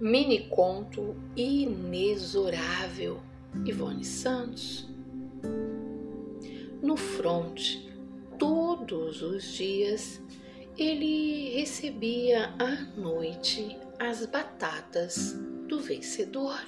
Mini conto inexorável. Ivone Santos. No fronte, todos os dias, ele recebia à noite as batatas do vencedor.